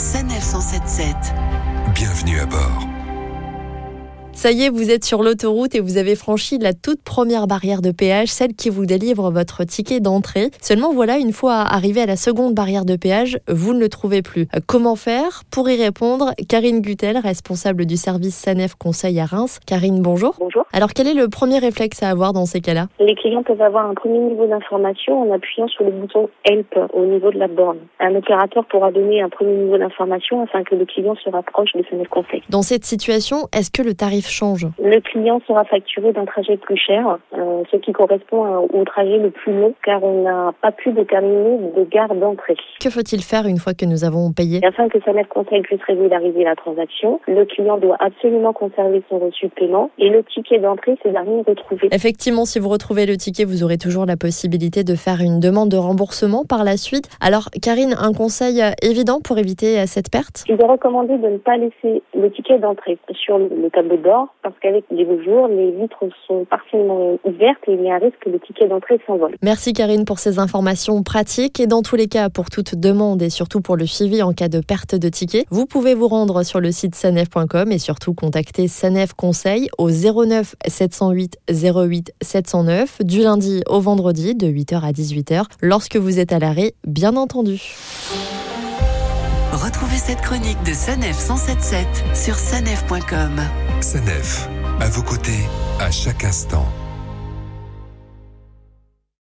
Sanef 177. Bienvenue à bord. Ça y est, vous êtes sur l'autoroute et vous avez franchi la toute première barrière de péage, celle qui vous délivre votre ticket d'entrée. Seulement voilà, une fois arrivé à la seconde barrière de péage, vous ne le trouvez plus. Comment faire? Pour y répondre, Karine Gutel, responsable du service SANEF Conseil à Reims. Karine, bonjour. Bonjour. Alors quel est le premier réflexe à avoir dans ces cas-là? Les clients peuvent avoir un premier niveau d'information en appuyant sur le bouton Help au niveau de la borne. Un opérateur pourra donner un premier niveau d'information afin que le client se rapproche de SANEF Conseil. Dans cette situation, est-ce que le tarif change Le client sera facturé d'un trajet plus cher, euh, ce qui correspond à- au trajet le plus long car on n'a pas pu déterminer de gare d'entrée. Que faut-il faire une fois que nous avons payé? Afin que SANEF Conseil puisse régulariser la transaction, le client doit absolument conserver son reçu de paiement et le ticket d'entrée, ce dernier retrouvé. Effectivement, si vous retrouvez le ticket, vous aurez toujours la possibilité de faire une demande de remboursement par la suite. Alors, Karine, un conseil euh, évident pour éviter euh, cette perte? Il est recommandé de ne pas laisser le ticket d'entrée sur le le tableau de parce qu'avec les beaux jours, les vitres sont partiellement ouvertes et il y a un risque que le ticket d'entrée s'envole. Merci Karine pour ces informations pratiques et dans tous les cas, pour toute demande et surtout pour le suivi en cas de perte de ticket, vous pouvez vous rendre sur le site sanef.com et surtout contacter Sanef Conseil au 09 708 08 709 du lundi au vendredi de 8h à 18h lorsque vous êtes à l'arrêt, bien entendu. Retrouvez cette chronique de Sanef 177 sur sanef.com. Sanef, à vos côtés, à chaque instant.